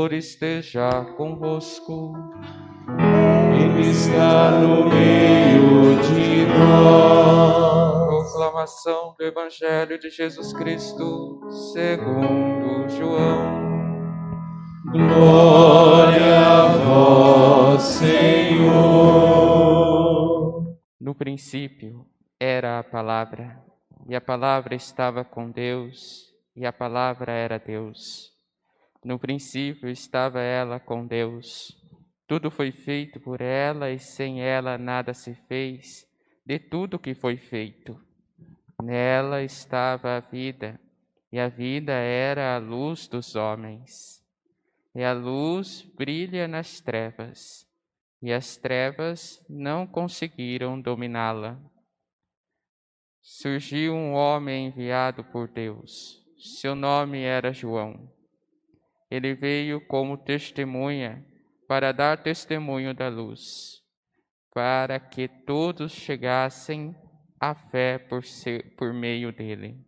Senhor esteja convosco. Ele está no meio de nós. Proclamação do Evangelho de Jesus Cristo, segundo João. Glória a vós, Senhor. No princípio era a palavra, e a palavra estava com Deus, e a palavra era Deus. No princípio estava ela com Deus. Tudo foi feito por ela e sem ela nada se fez de tudo que foi feito. Nela estava a vida, e a vida era a luz dos homens. E a luz brilha nas trevas, e as trevas não conseguiram dominá-la. Surgiu um homem enviado por Deus. Seu nome era João. Ele veio como testemunha para dar testemunho da luz, para que todos chegassem à fé por, ser, por meio dele.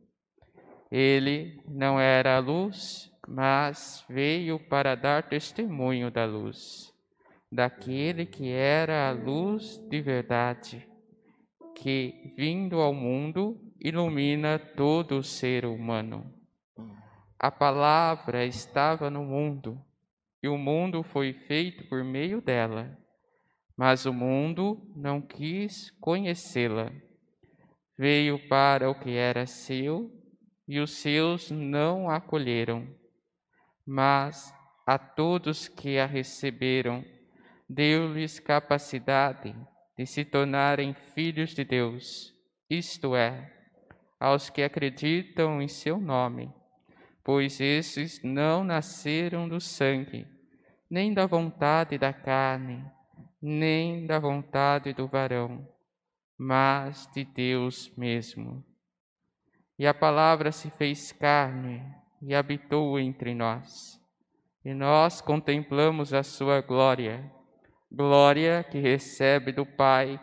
Ele não era a luz, mas veio para dar testemunho da luz, daquele que era a luz de verdade, que, vindo ao mundo, ilumina todo o ser humano. A palavra estava no mundo, e o mundo foi feito por meio dela, mas o mundo não quis conhecê-la. Veio para o que era seu, e os seus não a acolheram. Mas a todos que a receberam, deu-lhes capacidade de se tornarem filhos de Deus, isto é, aos que acreditam em seu nome pois esses não nasceram do sangue, nem da vontade da carne, nem da vontade do varão, mas de Deus mesmo. E a palavra se fez carne e habitou entre nós. E nós contemplamos a sua glória, glória que recebe do Pai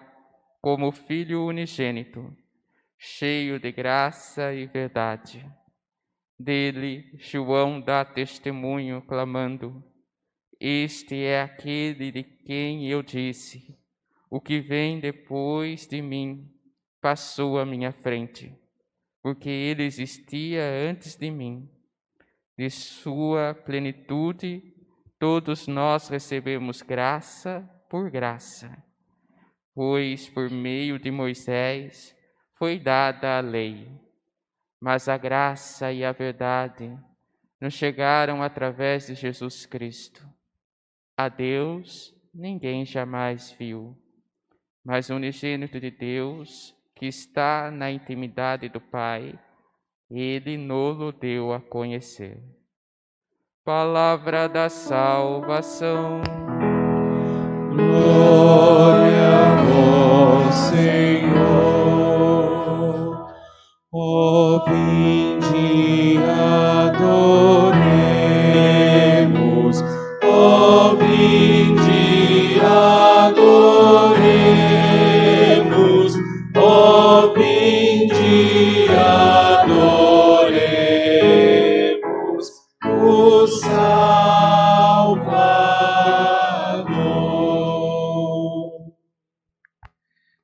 como Filho unigênito, cheio de graça e verdade. Dele, João dá testemunho, clamando: Este é aquele de quem eu disse: O que vem depois de mim passou à minha frente, porque ele existia antes de mim. De sua plenitude, todos nós recebemos graça por graça, pois por meio de Moisés foi dada a lei mas a graça e a verdade nos chegaram através de Jesus Cristo. A Deus ninguém jamais viu, mas o unigênito de Deus, que está na intimidade do Pai, ele nolo deu a conhecer. Palavra da salvação. be.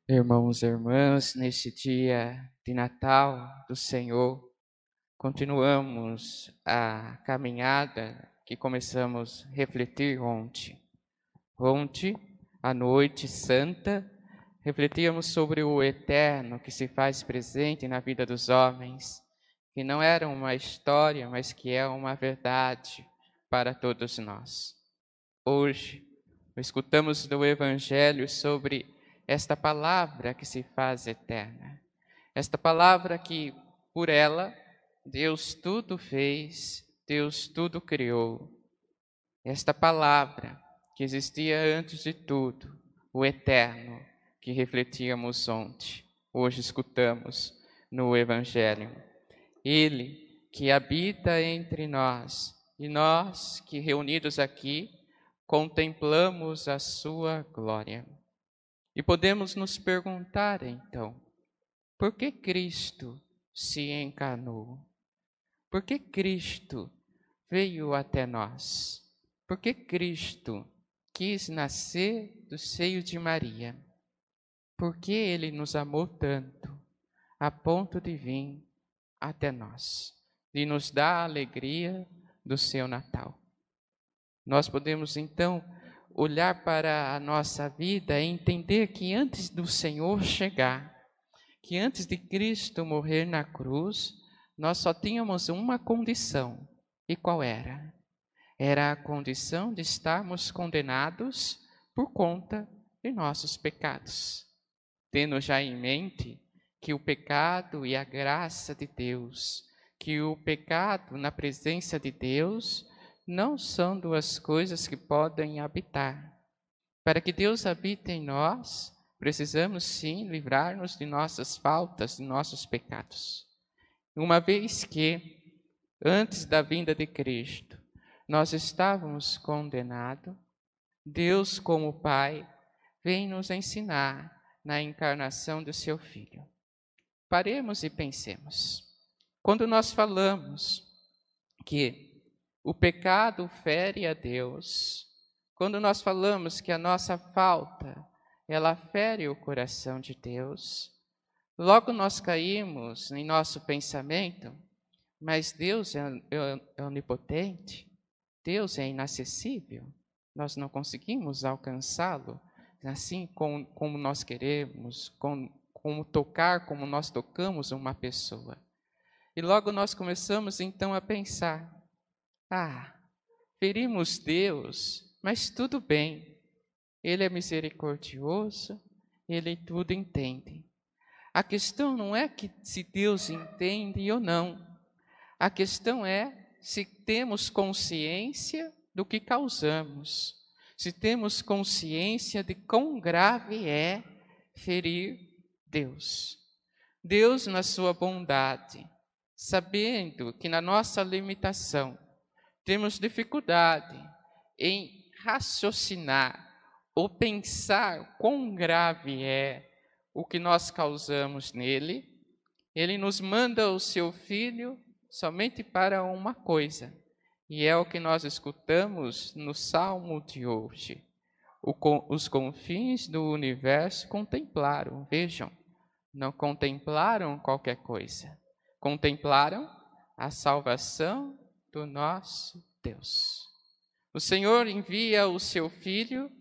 Irmãos e irmãs, neste dia de Natal do Senhor, continuamos a caminhada que começamos a refletir ontem. Ontem, à noite santa, refletíamos sobre o eterno que se faz presente na vida dos homens, que não era uma história, mas que é uma verdade para todos nós. Hoje, escutamos do Evangelho sobre esta palavra que se faz eterna. Esta palavra que, por ela, Deus tudo fez, Deus tudo criou. Esta palavra que existia antes de tudo, o eterno, que refletíamos ontem, hoje escutamos no Evangelho. Ele que habita entre nós e nós que reunidos aqui contemplamos a sua glória. E podemos nos perguntar então, por que Cristo se encarnou? Por que Cristo veio até nós? Por que Cristo quis nascer do seio de Maria? Por que ele nos amou tanto, a ponto de vir até nós, de nos dar a alegria do seu Natal? Nós podemos então olhar para a nossa vida e entender que antes do Senhor chegar, que antes de Cristo morrer na cruz, nós só tínhamos uma condição. E qual era? Era a condição de estarmos condenados por conta de nossos pecados. Tendo já em mente que o pecado e a graça de Deus, que o pecado na presença de Deus não são duas coisas que podem habitar. Para que Deus habite em nós, precisamos sim livrar-nos de nossas faltas, de nossos pecados. Uma vez que, antes da vinda de Cristo, nós estávamos condenados, Deus, como Pai, vem nos ensinar na encarnação do seu Filho. Paremos e pensemos. Quando nós falamos que o pecado fere a Deus. Quando nós falamos que a nossa falta, ela fere o coração de Deus, logo nós caímos em nosso pensamento, mas Deus é, é, é onipotente, Deus é inacessível, nós não conseguimos alcançá-lo assim como, como nós queremos, como, como tocar como nós tocamos uma pessoa. E logo nós começamos então a pensar: ah, ferimos Deus, mas tudo bem. Ele é misericordioso, ele tudo entende. A questão não é que se Deus entende ou não. A questão é se temos consciência do que causamos. Se temos consciência de quão grave é ferir Deus. Deus, na sua bondade, sabendo que na nossa limitação temos dificuldade em raciocinar ou pensar quão grave é o que nós causamos nele, ele nos manda o seu filho somente para uma coisa, e é o que nós escutamos no salmo de hoje. Os confins do universo contemplaram, vejam, não contemplaram qualquer coisa, contemplaram a salvação do nosso Deus. O Senhor envia o seu Filho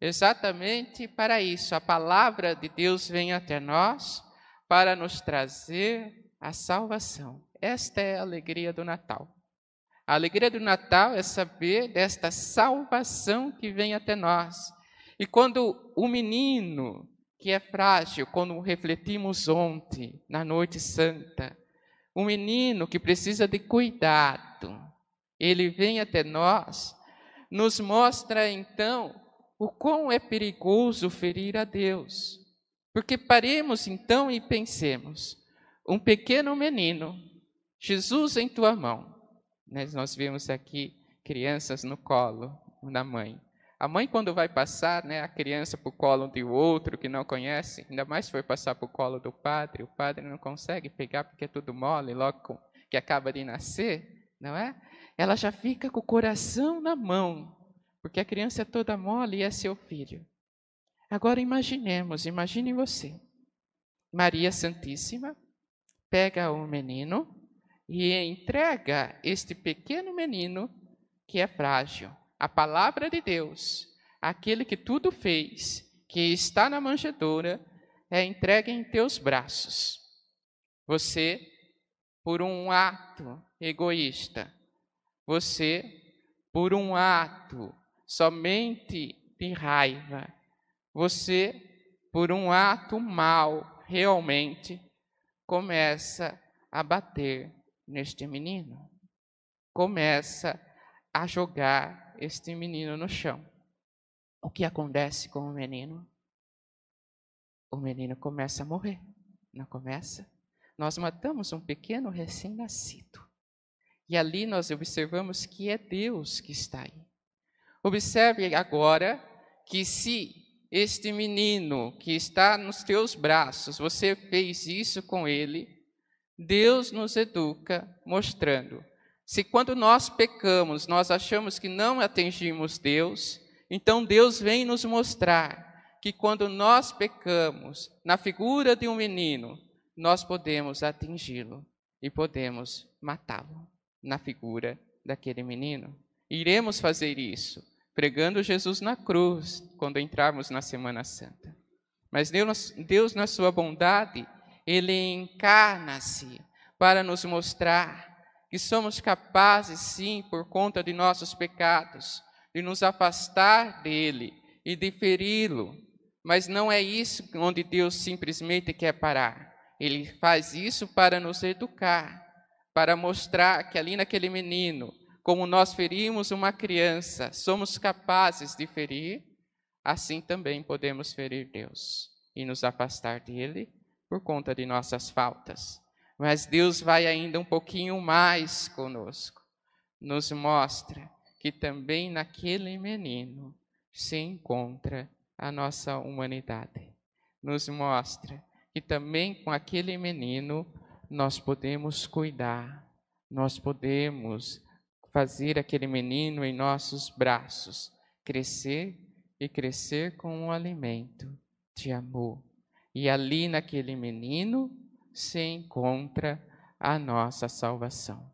exatamente para isso. A palavra de Deus vem até nós para nos trazer a salvação. Esta é a alegria do Natal. A alegria do Natal é saber desta salvação que vem até nós. E quando o menino, que é frágil, quando refletimos ontem, na noite santa, o menino que precisa de cuidado, ele vem até nós, nos mostra então o quão é perigoso ferir a Deus. Porque paremos então e pensemos: um pequeno menino, Jesus em tua mão. Né, nós vemos aqui crianças no colo da mãe. A mãe, quando vai passar né, a criança para o colo de outro que não conhece, ainda mais se for passar para o colo do padre, o padre não consegue pegar porque é tudo mole, logo que acaba de nascer, não é? Ela já fica com o coração na mão, porque a criança é toda mole e é seu filho. Agora imaginemos, imagine você, Maria Santíssima pega o menino e entrega este pequeno menino que é frágil, a palavra de Deus, aquele que tudo fez, que está na manjedoura, é entregue em teus braços. Você, por um ato egoísta, você, por um ato somente de raiva, você, por um ato mal, realmente começa a bater neste menino, começa a jogar este menino no chão. O que acontece com o menino? O menino começa a morrer, não começa? Nós matamos um pequeno recém-nascido. E ali nós observamos que é Deus que está aí. Observe agora que se este menino que está nos teus braços, você fez isso com ele, Deus nos educa mostrando. Se quando nós pecamos, nós achamos que não atingimos Deus, então Deus vem nos mostrar que quando nós pecamos na figura de um menino, nós podemos atingi-lo e podemos matá-lo na figura daquele menino. Iremos fazer isso pregando Jesus na cruz quando entrarmos na Semana Santa. Mas Deus, Deus na sua bondade, ele encarna-se para nos mostrar que somos capazes, sim, por conta de nossos pecados, de nos afastar dele e de feri-lo. Mas não é isso onde Deus simplesmente quer parar. Ele faz isso para nos educar, para mostrar que ali naquele menino como nós ferimos uma criança, somos capazes de ferir, assim também podemos ferir Deus e nos afastar dele por conta de nossas faltas. Mas Deus vai ainda um pouquinho mais conosco. Nos mostra que também naquele menino se encontra a nossa humanidade. Nos mostra que também com aquele menino nós podemos cuidar, nós podemos fazer aquele menino em nossos braços crescer e crescer com um alimento de amor. E ali naquele menino se encontra a nossa salvação.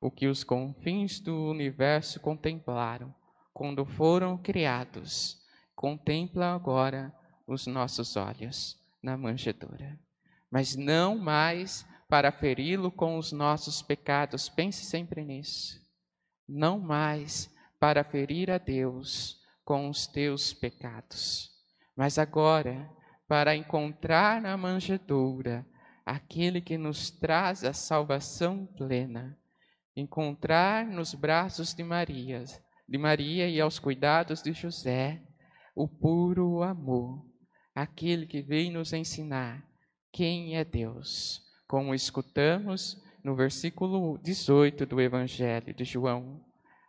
O que os confins do universo contemplaram quando foram criados, contempla agora os nossos olhos na manjedoura. Mas não mais para feri-lo com os nossos pecados, pense sempre nisso não mais para ferir a Deus com os teus pecados, mas agora para encontrar na manjedoura aquele que nos traz a salvação plena, encontrar nos braços de Maria, de Maria e aos cuidados de José, o puro amor, aquele que vem nos ensinar quem é Deus, como escutamos no versículo 18 do Evangelho de João.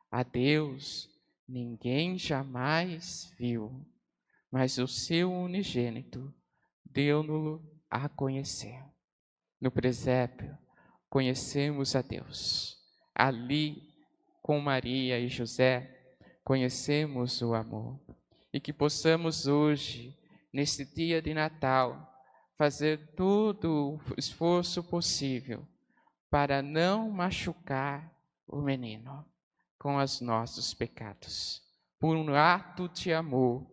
A Deus ninguém jamais viu, mas o seu unigênito deu-no a conhecer. No presépio, conhecemos a Deus. Ali, com Maria e José, conhecemos o amor. E que possamos hoje, neste dia de Natal, fazer todo o esforço possível para não machucar o menino com os nossos pecados. Por um ato de amor,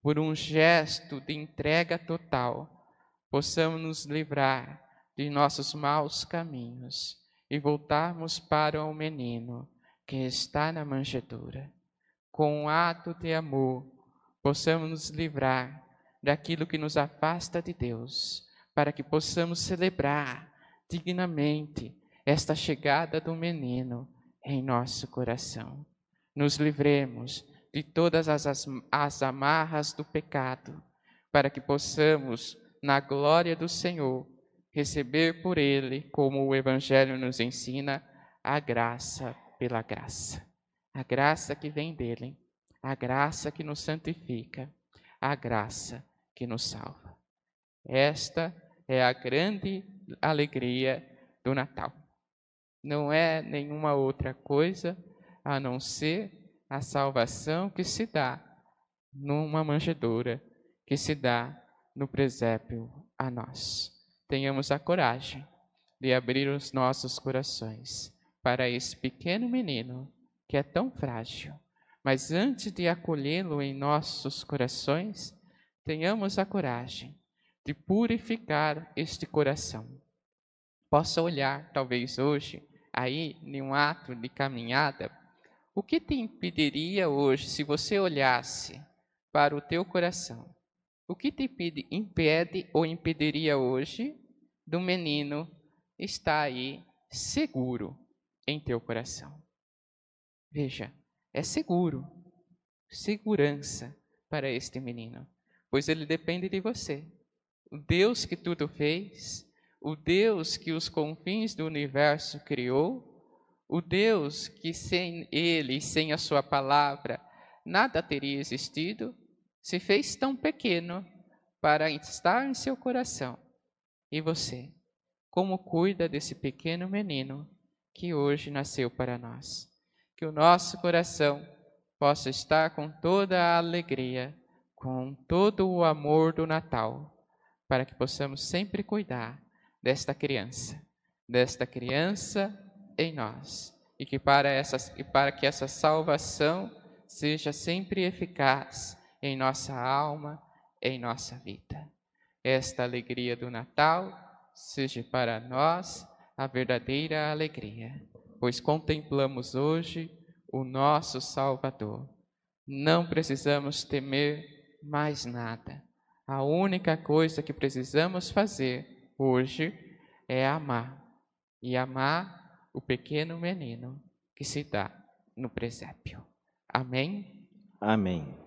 por um gesto de entrega total, possamos nos livrar de nossos maus caminhos e voltarmos para o menino que está na manjedoura. Com um ato de amor, possamos nos livrar daquilo que nos afasta de Deus, para que possamos celebrar dignamente esta chegada do menino em nosso coração. Nos livremos de todas as, as amarras do pecado, para que possamos, na glória do Senhor, receber por Ele, como o Evangelho nos ensina, a graça pela graça. A graça que vem dele, a graça que nos santifica, a graça que nos salva. Esta é a grande alegria do Natal não é nenhuma outra coisa a não ser a salvação que se dá numa manjedoura, que se dá no presépio a nós. Tenhamos a coragem de abrir os nossos corações para esse pequeno menino que é tão frágil. Mas antes de acolhê-lo em nossos corações, tenhamos a coragem de purificar este coração. Possa olhar, talvez hoje, aí, em um ato de caminhada, o que te impediria hoje, se você olhasse para o teu coração, o que te impede ou impediria hoje do menino estar aí seguro em teu coração? Veja, é seguro, segurança para este menino, pois ele depende de você. O Deus que tudo fez, o Deus que os confins do universo criou, o Deus que sem ele sem a sua palavra nada teria existido, se fez tão pequeno para estar em seu coração. E você, como cuida desse pequeno menino que hoje nasceu para nós? Que o nosso coração possa estar com toda a alegria, com todo o amor do Natal, para que possamos sempre cuidar desta criança, desta criança em nós, e que para, essa, e para que essa salvação seja sempre eficaz em nossa alma, em nossa vida. Esta alegria do Natal seja para nós a verdadeira alegria, pois contemplamos hoje o nosso Salvador. Não precisamos temer mais nada. A única coisa que precisamos fazer hoje é amar e amar o pequeno menino que se dá no presépio. Amém? Amém.